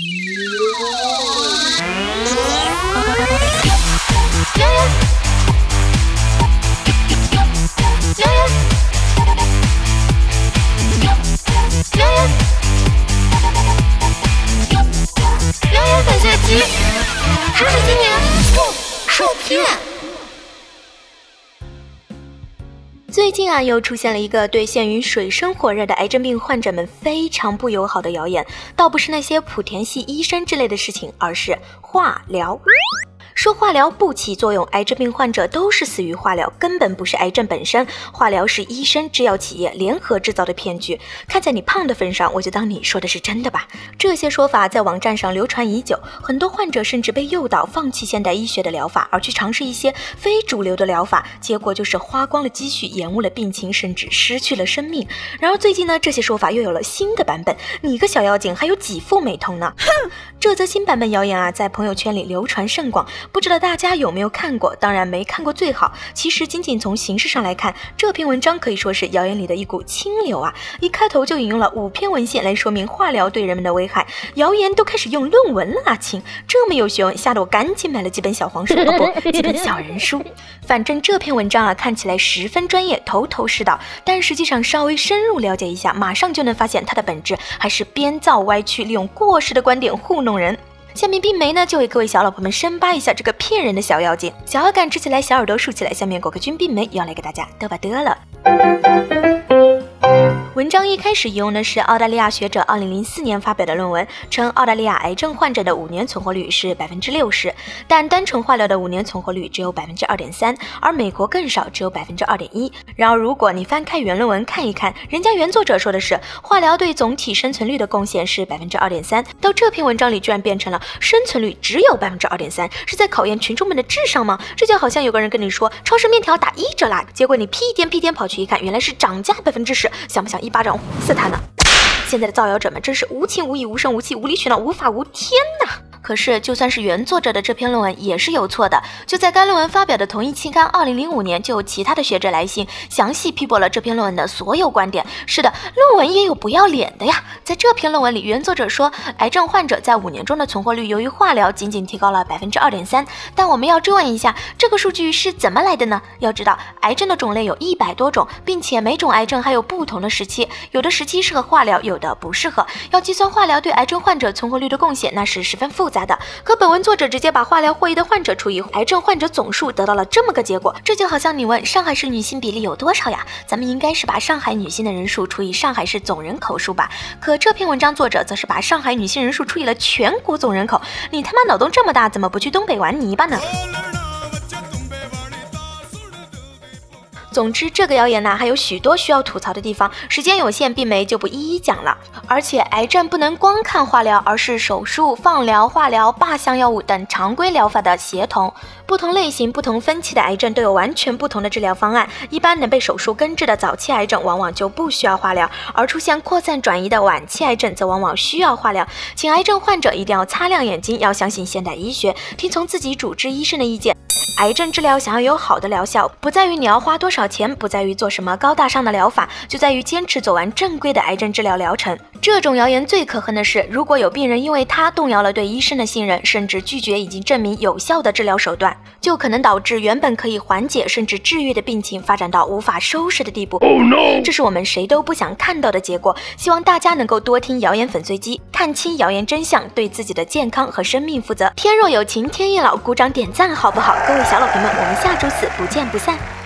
牛牛！牛牛！牛牛！牛牛！年不受骗。最近啊，又出现了一个对陷于水深火热的癌症病患者们非常不友好的谣言，倒不是那些莆田系医生之类的事情，而是化疗。说化疗不起作用，癌症病患者都是死于化疗，根本不是癌症本身。化疗是医生、制药企业联合制造的骗局。看在你胖的份上，我就当你说的是真的吧。这些说法在网站上流传已久，很多患者甚至被诱导放弃现代医学的疗法，而去尝试一些非主流的疗法，结果就是花光了积蓄，延误了病情，甚至失去了生命。然而最近呢，这些说法又有了新的版本。你个小妖精，还有几副美瞳呢？哼！这则新版本谣言啊，在朋友圈里流传甚广。不知道大家有没有看过？当然没看过最好。其实仅仅从形式上来看，这篇文章可以说是谣言里的一股清流啊！一开头就引用了五篇文献来说明化疗对人们的危害，谣言都开始用论文了啊，亲！这么有学问，吓得我赶紧买了几本小黄书，哦不，几本小人书。反正这篇文章啊，看起来十分专业，头头是道，但实际上稍微深入了解一下，马上就能发现它的本质还是编造歪曲，利用过时的观点糊弄人。下面冰梅呢，就为各位小老婆们深扒一下这个骗人的小妖精。小耳杆支起来，小耳朵竖起来。下面果壳君冰梅要来给大家嘚吧嘚了。文章一开始引用的是澳大利亚学者2004年发表的论文，称澳大利亚癌症患者的五年存活率是百分之六十，但单纯化疗的五年存活率只有百分之二点三，而美国更少，只有百分之二点一。然而，如果你翻开原论文看一看，人家原作者说的是化疗对总体生存率的贡献是百分之二点三，到这篇文章里居然变成了生存率只有百分之二点三，是在考验群众们的智商吗？这就好像有个人跟你说超市面条打一折啦，结果你屁颠屁颠跑去一看，原来是涨价百分之十，想不想？一巴掌呼死他呢！现在的造谣者们真是无情无义、无声无气、无理取闹、无法无天呐！可是，就算是原作者的这篇论文也是有错的。就在该论文发表的同一期刊，二零零五年就有其他的学者来信，详细批驳了这篇论文的所有观点。是的，论文也有不要脸的呀。在这篇论文里，原作者说，癌症患者在五年中的存活率由于化疗仅仅提高了百分之二点三。但我们要追问一下，这个数据是怎么来的呢？要知道，癌症的种类有一百多种，并且每种癌症还有不同的时期，有的时期适合化疗，有的不适合。要计算化疗对癌症患者存活率的贡献，那是十分复杂的，可本文作者直接把化疗获益的患者除以癌症患者总数，得到了这么个结果。这就好像你问上海市女性比例有多少呀？咱们应该是把上海女性的人数除以上海市总人口数吧？可这篇文章作者则是把上海女性人数除以了全国总人口。你他妈脑洞这么大，怎么不去东北玩泥巴呢？总之，这个谣言呢还有许多需要吐槽的地方，时间有限，并没就不一一讲了。而且，癌症不能光看化疗，而是手术、放疗、化疗、靶向药物等常规疗法的协同。不同类型、不同分期的癌症都有完全不同的治疗方案。一般能被手术根治的早期癌症，往往就不需要化疗；而出现扩散转移的晚期癌症，则往往需要化疗。请癌症患者一定要擦亮眼睛，要相信现代医学，听从自己主治医生的意见。癌症治疗想要有好的疗效，不在于你要花多少钱，不在于做什么高大上的疗法，就在于坚持走完正规的癌症治疗疗程。这种谣言最可恨的是，如果有病人因为他动摇了对医生的信任，甚至拒绝已经证明有效的治疗手段，就可能导致原本可以缓解甚至治愈的病情发展到无法收拾的地步。这是我们谁都不想看到的结果。希望大家能够多听谣言粉碎机，看清谣言真相，对自己的健康和生命负责。天若有情天亦老，鼓掌点赞好不好？各位。小老婆们，我们下周四不见不散。